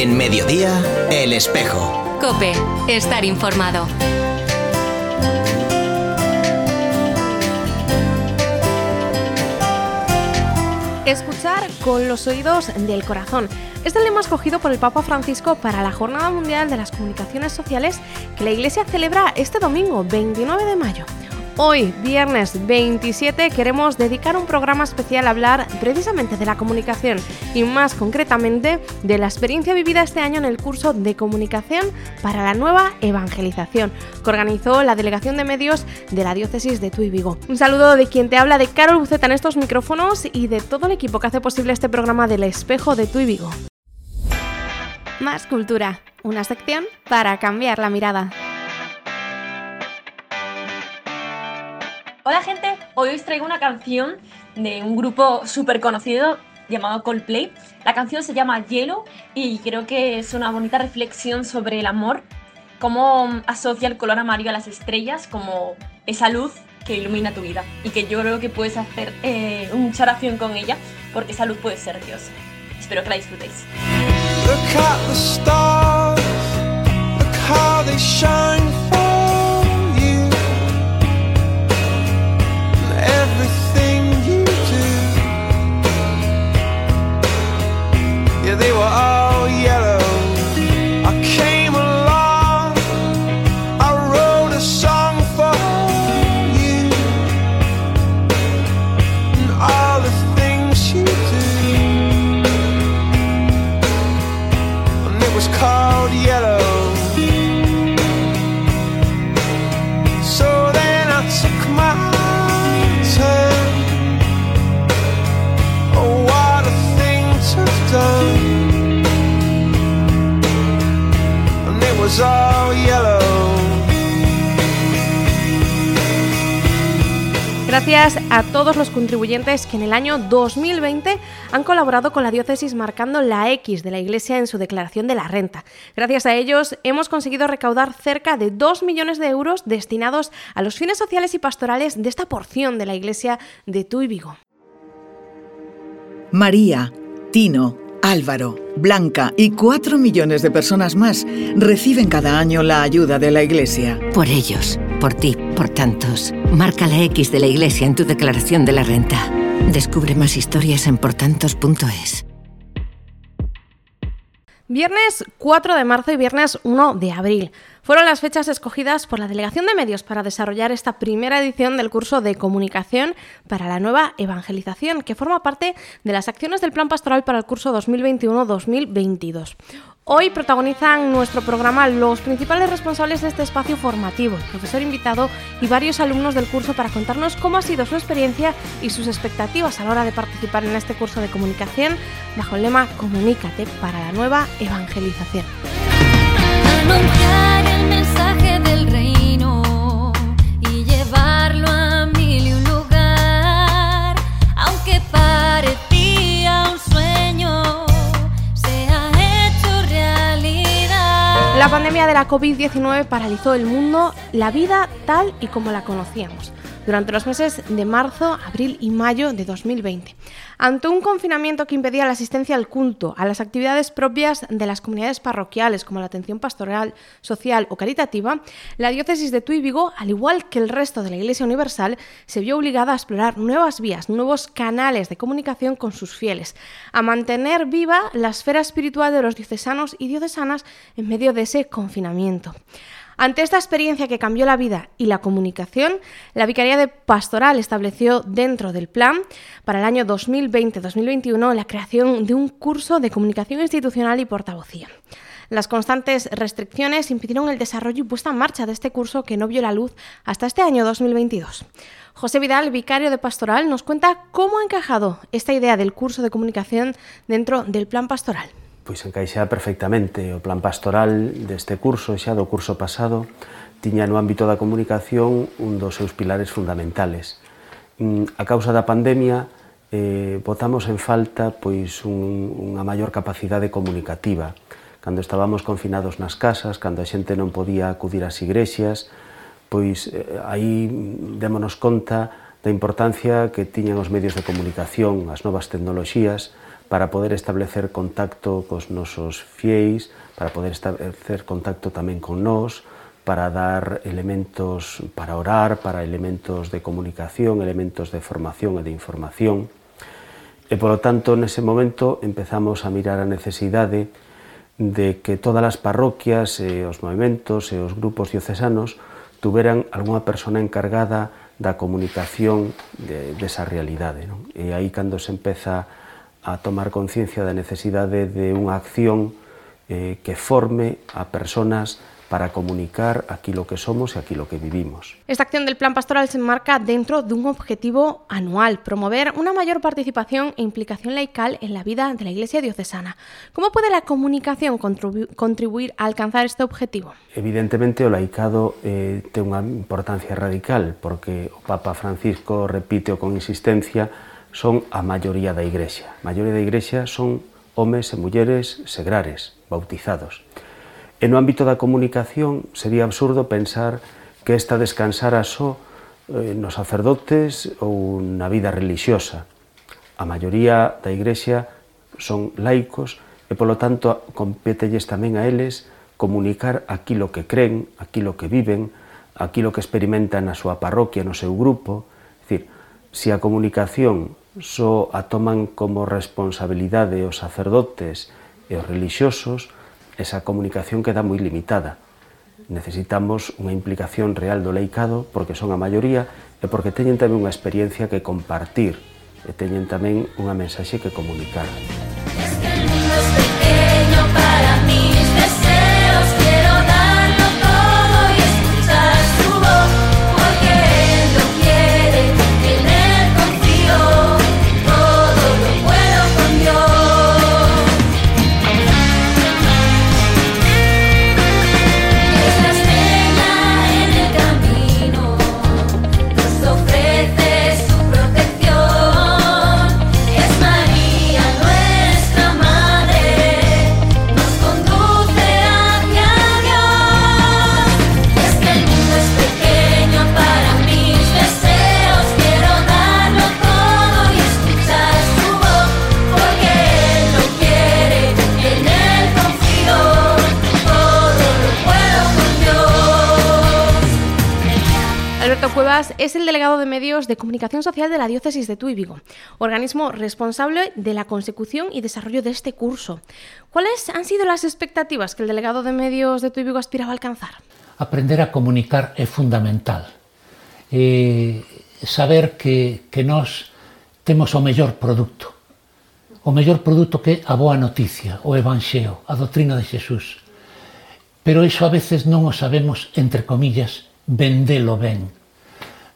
En mediodía, El Espejo. Cope, estar informado. Escuchar con los oídos del corazón. Este lema escogido por el Papa Francisco para la Jornada Mundial de las Comunicaciones Sociales que la Iglesia celebra este domingo, 29 de mayo. Hoy, viernes 27, queremos dedicar un programa especial a hablar precisamente de la comunicación y más concretamente de la experiencia vivida este año en el curso de comunicación para la nueva evangelización que organizó la Delegación de Medios de la Diócesis de Tuy Vigo. Un saludo de quien te habla de Carol Buceta en estos micrófonos y de todo el equipo que hace posible este programa del espejo de Tuy Vigo. Más cultura, una sección para cambiar la mirada. Hola gente, hoy os traigo una canción de un grupo súper conocido llamado Coldplay. La canción se llama Hielo y creo que es una bonita reflexión sobre el amor, cómo asocia el color amarillo a las estrellas como esa luz que ilumina tu vida y que yo creo que puedes hacer eh, mucha oración con ella porque esa luz puede ser Dios. Espero que la disfrutéis. they contribuyentes que en el año 2020 han colaborado con la diócesis marcando la X de la Iglesia en su declaración de la renta. Gracias a ellos hemos conseguido recaudar cerca de 2 millones de euros destinados a los fines sociales y pastorales de esta porción de la Iglesia de Tuy Vigo. María, Tino, Álvaro, Blanca y cuatro millones de personas más reciben cada año la ayuda de la Iglesia. Por ellos, por ti, por tantos. Marca la X de la Iglesia en tu declaración de la renta. Descubre más historias en portantos.es. Viernes 4 de marzo y viernes 1 de abril fueron las fechas escogidas por la Delegación de Medios para desarrollar esta primera edición del curso de comunicación para la nueva evangelización, que forma parte de las acciones del Plan Pastoral para el curso 2021-2022. Hoy protagonizan nuestro programa los principales responsables de este espacio formativo, el profesor invitado y varios alumnos del curso para contarnos cómo ha sido su experiencia y sus expectativas a la hora de participar en este curso de comunicación bajo el lema Comunícate para la nueva evangelización. La pandemia de la COVID-19 paralizó el mundo, la vida tal y como la conocíamos durante los meses de marzo, abril y mayo de 2020. Ante un confinamiento que impedía la asistencia al culto, a las actividades propias de las comunidades parroquiales, como la atención pastoral, social o caritativa, la diócesis de Tuy Vigo, al igual que el resto de la Iglesia Universal, se vio obligada a explorar nuevas vías, nuevos canales de comunicación con sus fieles, a mantener viva la esfera espiritual de los diocesanos y diocesanas en medio de ese confinamiento. Ante esta experiencia que cambió la vida y la comunicación, la Vicaría de Pastoral estableció dentro del plan para el año 2020-2021 la creación de un curso de comunicación institucional y portavocía. Las constantes restricciones impidieron el desarrollo y puesta en marcha de este curso que no vio la luz hasta este año 2022. José Vidal, vicario de Pastoral, nos cuenta cómo ha encajado esta idea del curso de comunicación dentro del plan pastoral. pois encaixaba perfectamente o plan pastoral deste curso, xa do curso pasado, tiña no ámbito da comunicación un dos seus pilares fundamentales. Mm, a causa da pandemia, eh, botamos en falta pois un, unha maior capacidade comunicativa. Cando estábamos confinados nas casas, cando a xente non podía acudir ás igrexas, pois eh, aí démonos conta da importancia que tiñan os medios de comunicación, as novas tecnoloxías, para poder establecer contacto cos nosos fieis, para poder establecer contacto tamén con nós, para dar elementos para orar, para elementos de comunicación, elementos de formación e de información. E, polo tanto, nese momento empezamos a mirar a necesidade de que todas as parroquias e os movimentos e os grupos diocesanos tuveran algunha persona encargada da comunicación de, desa realidade. Non? E aí cando se empeza a tomar conciencia da necesidade de unha acción eh, que forme a personas para comunicar aquilo que somos e aquilo que vivimos. Esta acción del Plan Pastoral se enmarca dentro de un objetivo anual, promover una mayor participación e implicación laical en la vida de la Iglesia diocesana. ¿Cómo puede la comunicación contribu contribuir a alcanzar este objetivo? Evidentemente o laicado eh, ten unha importancia radical porque o Papa Francisco repite con insistencia son a maioría da Igrexa. A maioría da Igrexa son homes e mulleres segrares, bautizados. E no ámbito da comunicación sería absurdo pensar que esta descansara só eh, nos sacerdotes ou na vida religiosa. A maioría da Igrexa son laicos e, polo tanto, competelles tamén a eles comunicar aquilo que creen, aquilo que viven, aquilo que experimentan na súa parroquia, no seu grupo. É dicir, se a comunicación só a toman como responsabilidade os sacerdotes e os religiosos, esa comunicación queda moi limitada. Necesitamos unha implicación real do leicado porque son a maioría e porque teñen tamén unha experiencia que compartir e teñen tamén unha mensaxe que comunicar. Delegado de Medios de Comunicación Social de la Diócesis de Tui Vigo, organismo responsable de la consecución y desarrollo de este curso. ¿Cuáles han sido las expectativas que el Delegado de Medios de Tui Vigo aspiraba a alcanzar? Aprender a comunicar é fundamental. Eh, saber que, que nós temos o mellor produto. O mellor produto que é a boa noticia, o evanxeo, a doutrina de Xesús. Pero iso a veces non o sabemos, entre comillas, vendelo ben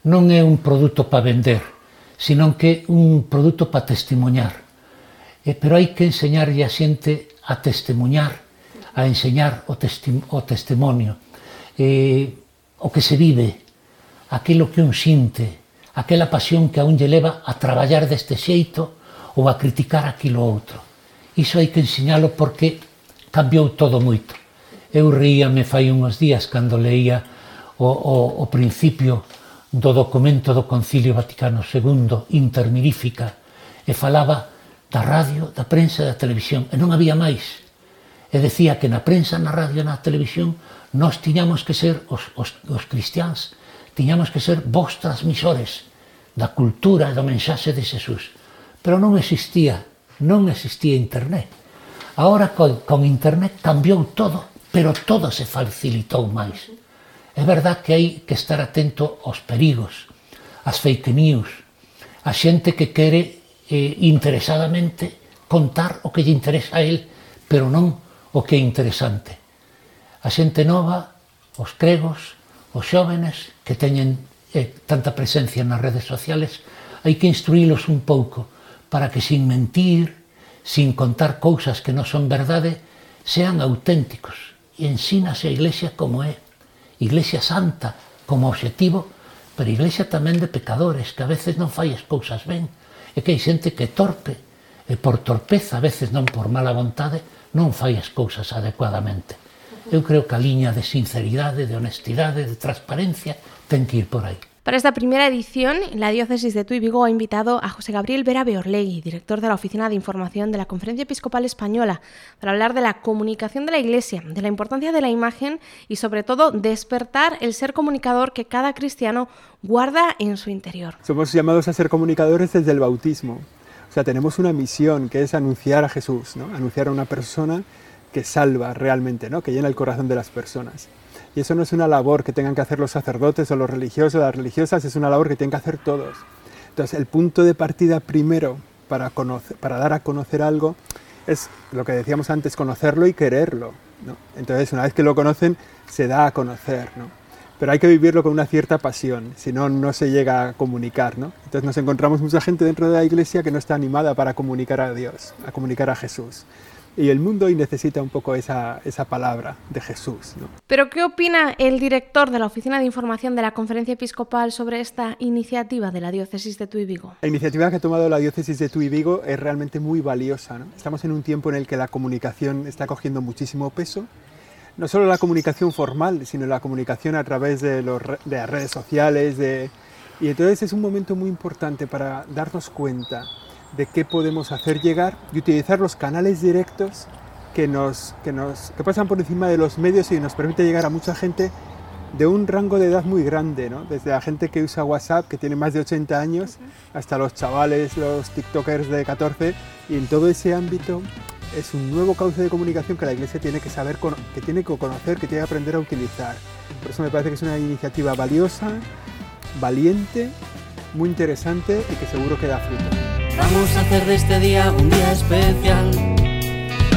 non é un produto para vender, senón que un produto para testimoñar. Eh, pero hai que enseñarlle a xente a testemunhar, a enseñar o, testi o testimonio, eh, o que se vive, aquilo que un xinte, aquela pasión que a un lle leva a traballar deste xeito ou a criticar aquilo outro. Iso hai que enseñalo porque cambiou todo moito. Eu reíame fai uns días cando leía o, o, o principio do documento do Concilio Vaticano II intermirífica e falaba da radio, da prensa e da televisión e non había máis. E decía que na prensa, na radio, na televisión nós tiñamos que ser os, os, os cristiáns tiñamos que ser vos transmisores da cultura e do mensaxe de Xesús. Pero non existía non existía internet. Ahora con, con internet cambiou todo pero todo se facilitou máis. É verdad que hai que estar atento aos perigos, ás fake news, a xente que quere eh, interesadamente contar o que lle interesa a él, pero non o que é interesante. A xente nova, os cregos, os xóvenes que teñen eh, tanta presencia nas redes sociales, hai que instruílos un pouco para que sin mentir, sin contar cousas que non son verdade, sean auténticos e ensínase a Iglesia como é Iglesia Santa como objetivo, pero Iglesia tamén de pecadores, que a veces non fai as cousas ben, e que hai xente que torpe, e por torpeza, a veces non por mala vontade, non fai as cousas adecuadamente. Eu creo que a liña de sinceridade, de honestidade, de transparencia, ten que ir por aí. Para esta primera edición, la diócesis de Tuy Vigo ha invitado a José Gabriel Vera Beorlegui, director de la Oficina de Información de la Conferencia Episcopal Española, para hablar de la comunicación de la Iglesia, de la importancia de la imagen y sobre todo despertar el ser comunicador que cada cristiano guarda en su interior. Somos llamados a ser comunicadores desde el bautismo. O sea, tenemos una misión que es anunciar a Jesús, ¿no? anunciar a una persona que salva realmente, ¿no? que llena el corazón de las personas. Y eso no es una labor que tengan que hacer los sacerdotes o los religiosos o las religiosas, es una labor que tienen que hacer todos. Entonces, el punto de partida primero para, conocer, para dar a conocer algo es lo que decíamos antes, conocerlo y quererlo. ¿no? Entonces, una vez que lo conocen, se da a conocer. ¿no? Pero hay que vivirlo con una cierta pasión, si no, no se llega a comunicar. ¿no? Entonces, nos encontramos mucha gente dentro de la iglesia que no está animada para comunicar a Dios, a comunicar a Jesús. Y el mundo necesita un poco esa, esa palabra de Jesús. ¿no? Pero ¿qué opina el director de la Oficina de Información de la Conferencia Episcopal sobre esta iniciativa de la Diócesis de Tuy Vigo? La iniciativa que ha tomado la Diócesis de Tuy Vigo es realmente muy valiosa. ¿no? Estamos en un tiempo en el que la comunicación está cogiendo muchísimo peso. No solo la comunicación formal, sino la comunicación a través de, los, de las redes sociales. De... Y entonces es un momento muy importante para darnos cuenta de qué podemos hacer llegar y utilizar los canales directos que, nos, que, nos, que pasan por encima de los medios y nos permite llegar a mucha gente de un rango de edad muy grande, ¿no? desde la gente que usa WhatsApp, que tiene más de 80 años, hasta los chavales, los TikTokers de 14, y en todo ese ámbito es un nuevo cauce de comunicación que la Iglesia tiene que saber, que tiene que conocer, que tiene que aprender a utilizar. Por eso me parece que es una iniciativa valiosa, valiente, muy interesante y que seguro que da fruto. Vamos a hacer de este día un día especial.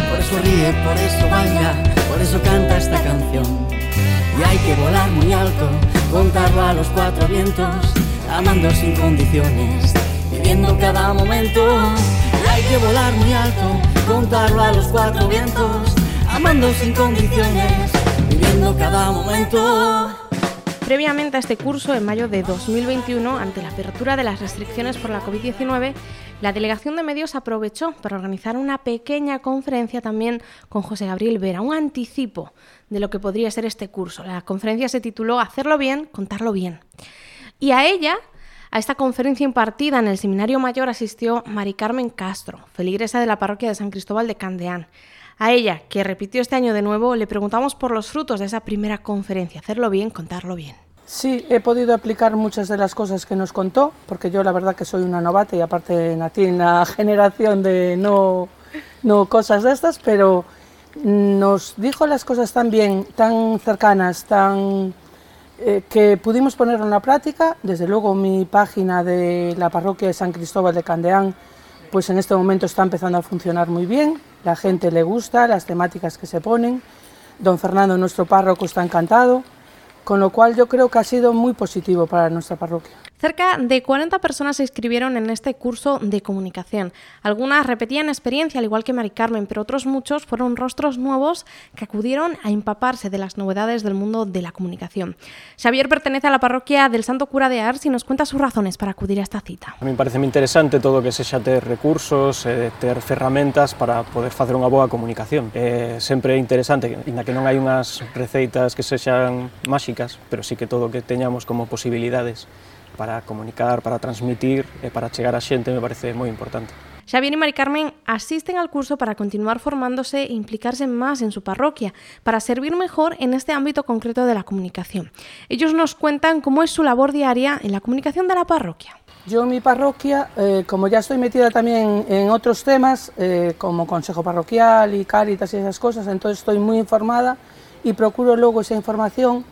Por eso ríe, por eso baila, por eso canta esta canción. Y hay que volar muy alto, contarlo a los cuatro vientos, amando sin condiciones, viviendo cada momento. Y hay que volar muy alto, contarlo a los cuatro vientos, amando sin condiciones, viviendo cada momento. Previamente a este curso, en mayo de 2021, ante la apertura de las restricciones por la COVID-19, la Delegación de Medios aprovechó para organizar una pequeña conferencia también con José Gabriel Vera, un anticipo de lo que podría ser este curso. La conferencia se tituló Hacerlo bien, contarlo bien. Y a ella, a esta conferencia impartida en el Seminario Mayor, asistió Mari Carmen Castro, feligresa de la parroquia de San Cristóbal de Candeán. A ella, que repitió este año de nuevo, le preguntamos por los frutos de esa primera conferencia, hacerlo bien, contarlo bien. Sí, he podido aplicar muchas de las cosas que nos contó, porque yo la verdad que soy una novata y aparte nací en una generación de no, no cosas de estas, pero nos dijo las cosas tan bien, tan cercanas, tan eh, que pudimos ponerlo en la práctica. Desde luego mi página de la parroquia de San Cristóbal de Candeán, pues en este momento está empezando a funcionar muy bien la gente le gusta, las temáticas que se ponen. Don Fernando, nuestro párroco, está encantado, con lo cual yo creo que ha sido muy positivo para nuestra parroquia. Cerca de 40 personas se inscribieron en este curso de comunicación. Algunas repetían experiencia, al igual que Mari Carmen, pero otros muchos fueron rostros nuevos que acudieron a empaparse de las novedades del mundo de la comunicación. Xavier pertenece a la parroquia del Santo Cura de Ars y nos cuenta sus razones para acudir a esta cita. A mí me parece muy interesante todo que sexa ter recursos, eh, ter ferramentas para poder facer unha boa comunicación. É sempre interesante, inda que non hai unhas receitas que sexan máxicas, pero sí que todo que teñamos como posibilidades para comunicar, para transmitir e para chegar a xente me parece moi importante. Xavier y Mari Carmen asisten al curso para continuar formándose e implicarse más en su parroquia, para servir mejor en este ámbito concreto de la comunicación. Ellos nos cuentan cómo es su labor diaria en la comunicación de la parroquia. Yo en mi parroquia, eh, como ya estoy metida también en otros temas, eh, como consejo parroquial y cáritas y esas cosas, entonces estoy muy informada y procuro luego esa información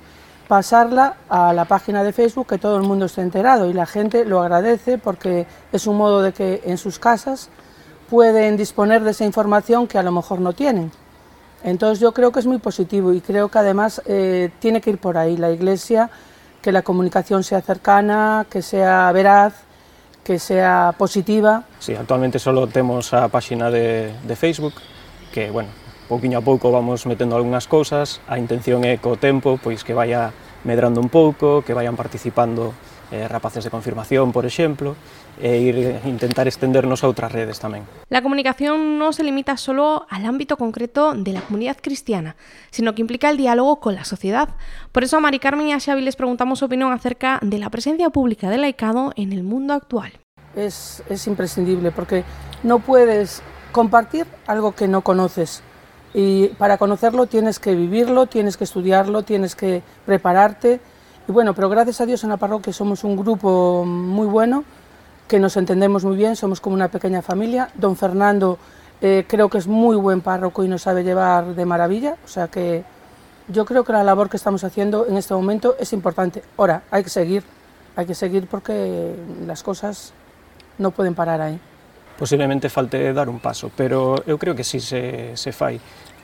pasarla a la página de Facebook que todo el mundo esté enterado y la gente lo agradece porque es un modo de que en sus casas pueden disponer de esa información que a lo mejor no tienen. Entonces yo creo que es muy positivo y creo que además eh, tiene que ir por ahí la Iglesia, que la comunicación sea cercana, que sea veraz, que sea positiva. Sí, actualmente solo temos a página de Facebook, que, bueno, pouquiño a pouco vamos metendo algunhas cousas, a intención é co tempo pois que vaya medrando un pouco, que vayan participando eh, rapaces de confirmación, por exemplo, e ir intentar extendernos a outras redes tamén. La comunicación no se limita solo al ámbito concreto de la comunidad cristiana, sino que implica el diálogo con la sociedad. Por eso a Mari Carmen y a Xavi les preguntamos su opinión acerca de la presencia pública del laicado en el mundo actual. Es, es imprescindible porque no puedes compartir algo que no conoces. Y para conocerlo tienes que vivirlo, tienes que estudiarlo, tienes que prepararte. Y bueno, pero gracias a Dios en la parroquia somos un grupo muy bueno, que nos entendemos muy bien, somos como una pequeña familia. Don Fernando eh, creo que es muy buen párroco y nos sabe llevar de maravilla. O sea que yo creo que la labor que estamos haciendo en este momento es importante. Ahora, hay que seguir, hay que seguir porque las cosas no pueden parar aí. Posiblemente falte dar un paso, pero eu creo que sí se, se fai.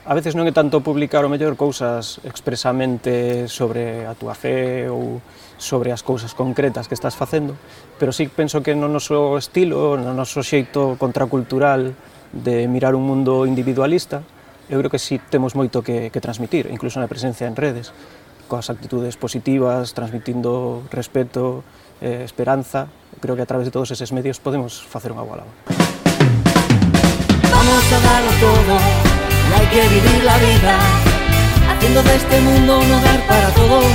a veces non é tanto publicar o mellor cousas expresamente sobre a túa fe ou sobre as cousas concretas que estás facendo, pero sí penso que no noso estilo, no noso xeito contracultural de mirar un mundo individualista, eu creo que sí temos moito que, que transmitir, incluso na presencia en redes, coas actitudes positivas, transmitindo respeto, eh, esperanza, creo que a través de todos eses medios podemos facer unha boa labor. Vamos a darlo todo hay que vivir la vida, haciendo de este mundo un hogar para todos.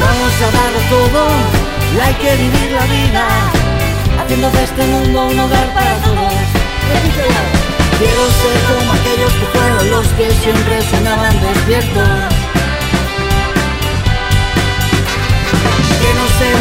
Vamos a darlo todo hay que vivir la vida, haciendo de este mundo un hogar para todos. Quiero ser como aquellos que fueron los que siempre soñaban despiertos. Que no se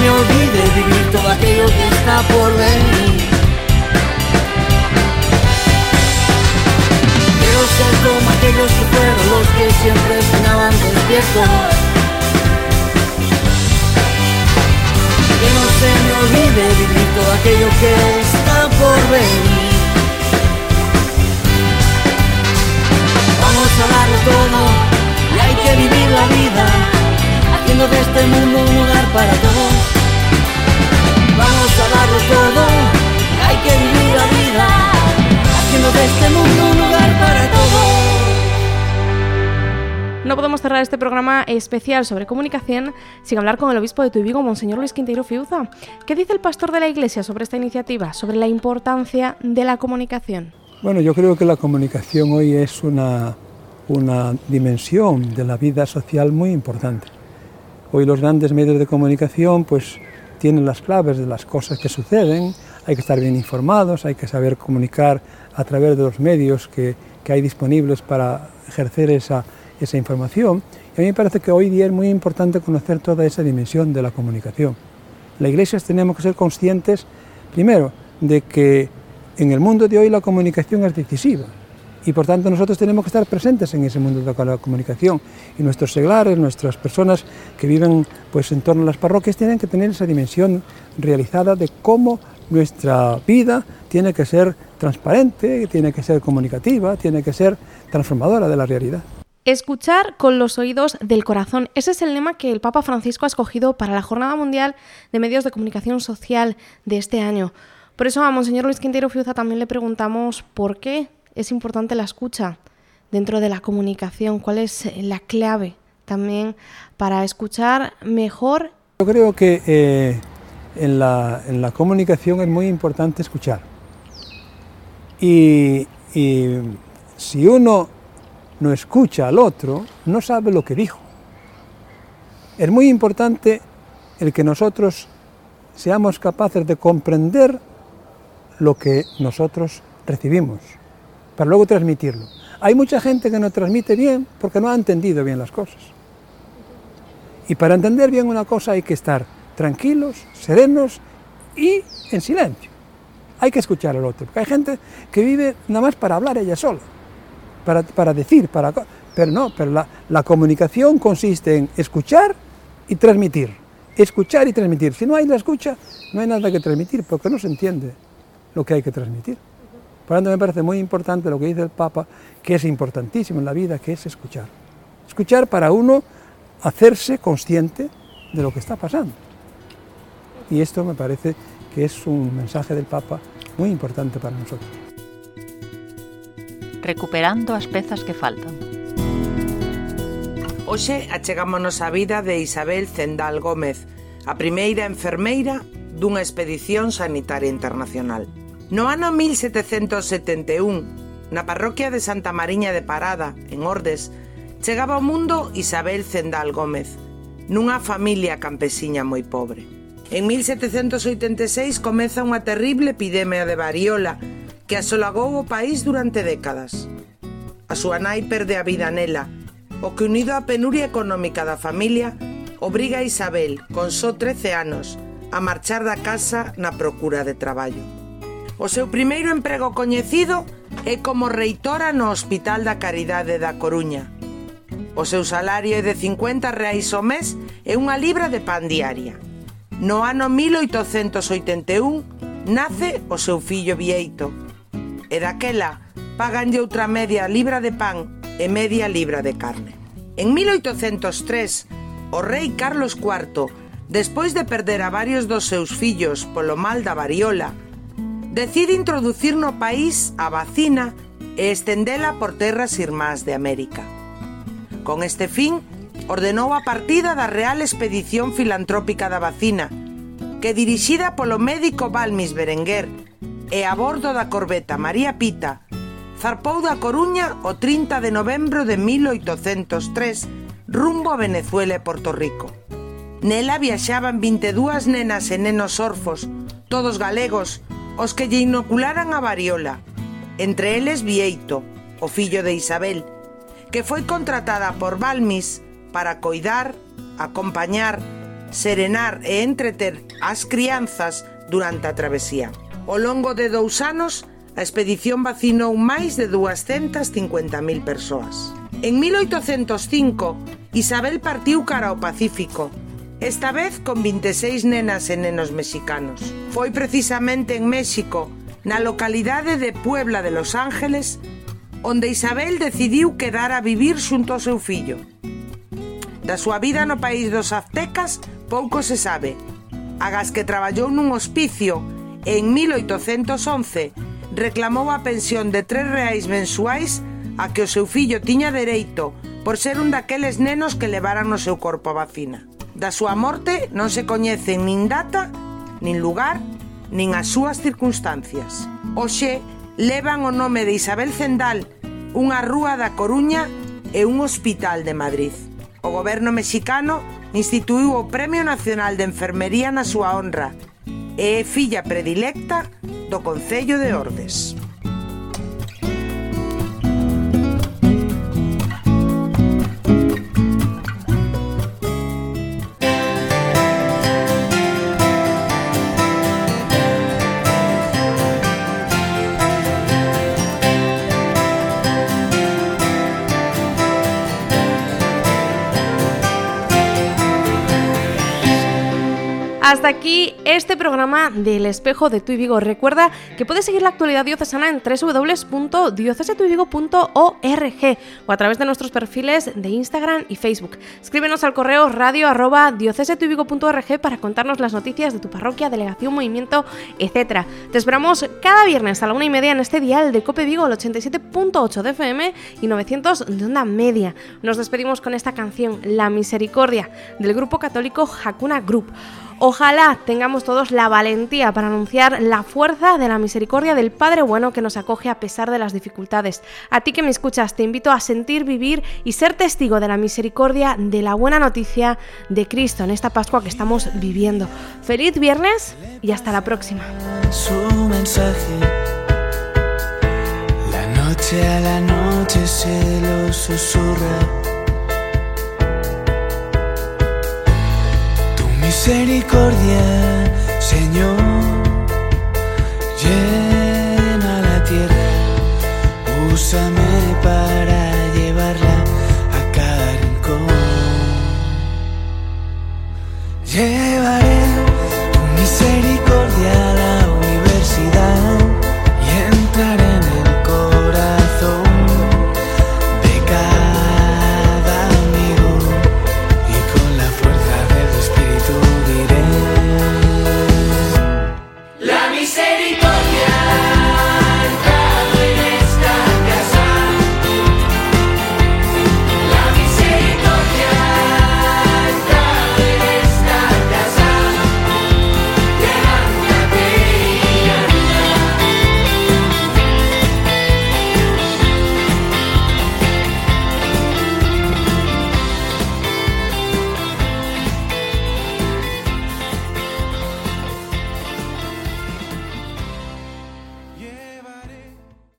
podemos cerrar este programa especial sobre comunicación sin hablar con el obispo de Tuibigo, Monseñor Luis Quintero Fiuza. ¿Qué dice el pastor de la iglesia sobre esta iniciativa, sobre la importancia de la comunicación? Bueno, yo creo que la comunicación hoy es una, una dimensión de la vida social muy importante. Hoy los grandes medios de comunicación pues tienen las claves de las cosas que suceden, hay que estar bien informados, hay que saber comunicar a través de los medios que, que hay disponibles para ejercer esa, esa información. Y a mí me parece que hoy día es muy importante conocer toda esa dimensión de la comunicación. La Iglesia tenemos que ser conscientes, primero, de que en el mundo de hoy la comunicación es decisiva y por tanto nosotros tenemos que estar presentes en ese mundo de la comunicación y nuestros seglares, nuestras personas que viven pues en torno a las parroquias tienen que tener esa dimensión realizada de cómo nuestra vida tiene que ser transparente, tiene que ser comunicativa, tiene que ser transformadora de la realidad. Escuchar con los oídos del corazón. Ese es el lema que el Papa Francisco ha escogido para la Jornada Mundial de Medios de Comunicación Social de este año. Por eso a Monseñor Luis Quintero Fiuza también le preguntamos por qué es importante la escucha dentro de la comunicación, cuál es la clave también para escuchar mejor. Yo creo que eh, en, la, en, la, comunicación es muy importante escuchar. Y, y si uno no escucha al otro, no sabe lo que dijo. Es muy importante el que nosotros seamos capaces de comprender lo que nosotros recibimos, para luego transmitirlo. Hay mucha gente que no transmite bien porque no ha entendido bien las cosas. Y para entender bien una cosa hay que estar tranquilos, serenos y en silencio. Hay que escuchar al otro, porque hay gente que vive nada más para hablar ella sola, para, decir, para, pero no, pero la, la comunicación consiste en escuchar y transmitir. Escuchar y transmitir. Si no hay la escucha, no hay nada que transmitir, porque no se entiende lo que hay que transmitir. Por lo tanto, me parece muy importante lo que dice el Papa, que es importantísimo en la vida, que es escuchar. Escuchar para uno hacerse consciente de lo que está pasando. Y esto me parece que es un mensaje del Papa muy importante para nosotros. recuperando as pezas que faltan. Hoxe achegámonos á vida de Isabel Zendal Gómez, a primeira enfermeira dunha expedición sanitaria internacional. No ano 1771, na parroquia de Santa Mariña de Parada, en Ordes, chegaba ao mundo Isabel Zendal Gómez, nunha familia campesiña moi pobre. En 1786 comeza unha terrible epidemia de variola que asolagou o país durante décadas. A súa nai perde a vida nela, o que unido á penuria económica da familia obriga a Isabel, con só 13 anos, a marchar da casa na procura de traballo. O seu primeiro emprego coñecido é como reitora no Hospital da Caridade da Coruña. O seu salario é de 50 reais ao mes e unha libra de pan diaria. No ano 1881 nace o seu fillo Vieito, e daquela paganlle outra media libra de pan e media libra de carne. En 1803, o rei Carlos IV, despois de perder a varios dos seus fillos polo mal da variola, decide introducir no país a vacina e estendela por terras irmás de América. Con este fin, ordenou a partida da Real Expedición Filantrópica da Vacina, que dirixida polo médico Balmis Berenguer, e a bordo da corbeta María Pita zarpou da Coruña o 30 de novembro de 1803 rumbo a Venezuela e Porto Rico. Nela viaxaban 22 nenas e nenos orfos, todos galegos, os que lle inocularan a variola. Entre eles Vieito, o fillo de Isabel, que foi contratada por Balmis para coidar, acompañar, serenar e entreter as crianzas durante a travesía. Ao longo de dous anos, a expedición vacinou máis de 250.000 persoas. En 1805, Isabel partiu cara ao Pacífico, esta vez con 26 nenas e nenos mexicanos. Foi precisamente en México, na localidade de Puebla de Los Ángeles, onde Isabel decidiu quedar a vivir xunto ao seu fillo. Da súa vida no país dos aztecas pouco se sabe, agas que traballou nun hospicio en 1811 reclamou a pensión de 3 reais mensuais a que o seu fillo tiña dereito por ser un daqueles nenos que levaran no seu corpo a vacina. Da súa morte non se coñecen nin data, nin lugar, nin as súas circunstancias. Oxe, levan o nome de Isabel Zendal, unha rúa da Coruña e un hospital de Madrid. O goberno mexicano instituiu o Premio Nacional de Enfermería na súa honra e é filla predilecta do Concello de Ordes. Hasta aquí este programa del Espejo de Tu Vigo. Recuerda que puedes seguir la actualidad diocesana en www.diocesetuivigo.org o a través de nuestros perfiles de Instagram y Facebook. Escríbenos al correo radio arroba para contarnos las noticias de tu parroquia, delegación, movimiento, etc. Te esperamos cada viernes a la una y media en este dial de Cope Vigo, el 87.8 de FM y 900 de onda media. Nos despedimos con esta canción, La Misericordia, del grupo católico Hakuna Group. Ojalá tengamos todos la valentía para anunciar la fuerza de la misericordia del Padre bueno que nos acoge a pesar de las dificultades. A ti que me escuchas, te invito a sentir, vivir y ser testigo de la misericordia de la buena noticia de Cristo en esta Pascua que estamos viviendo. Feliz viernes y hasta la próxima. misericordia, Señor, llena la tierra, úsame para llevarla a cada rincón. Llevaré tu misericordia.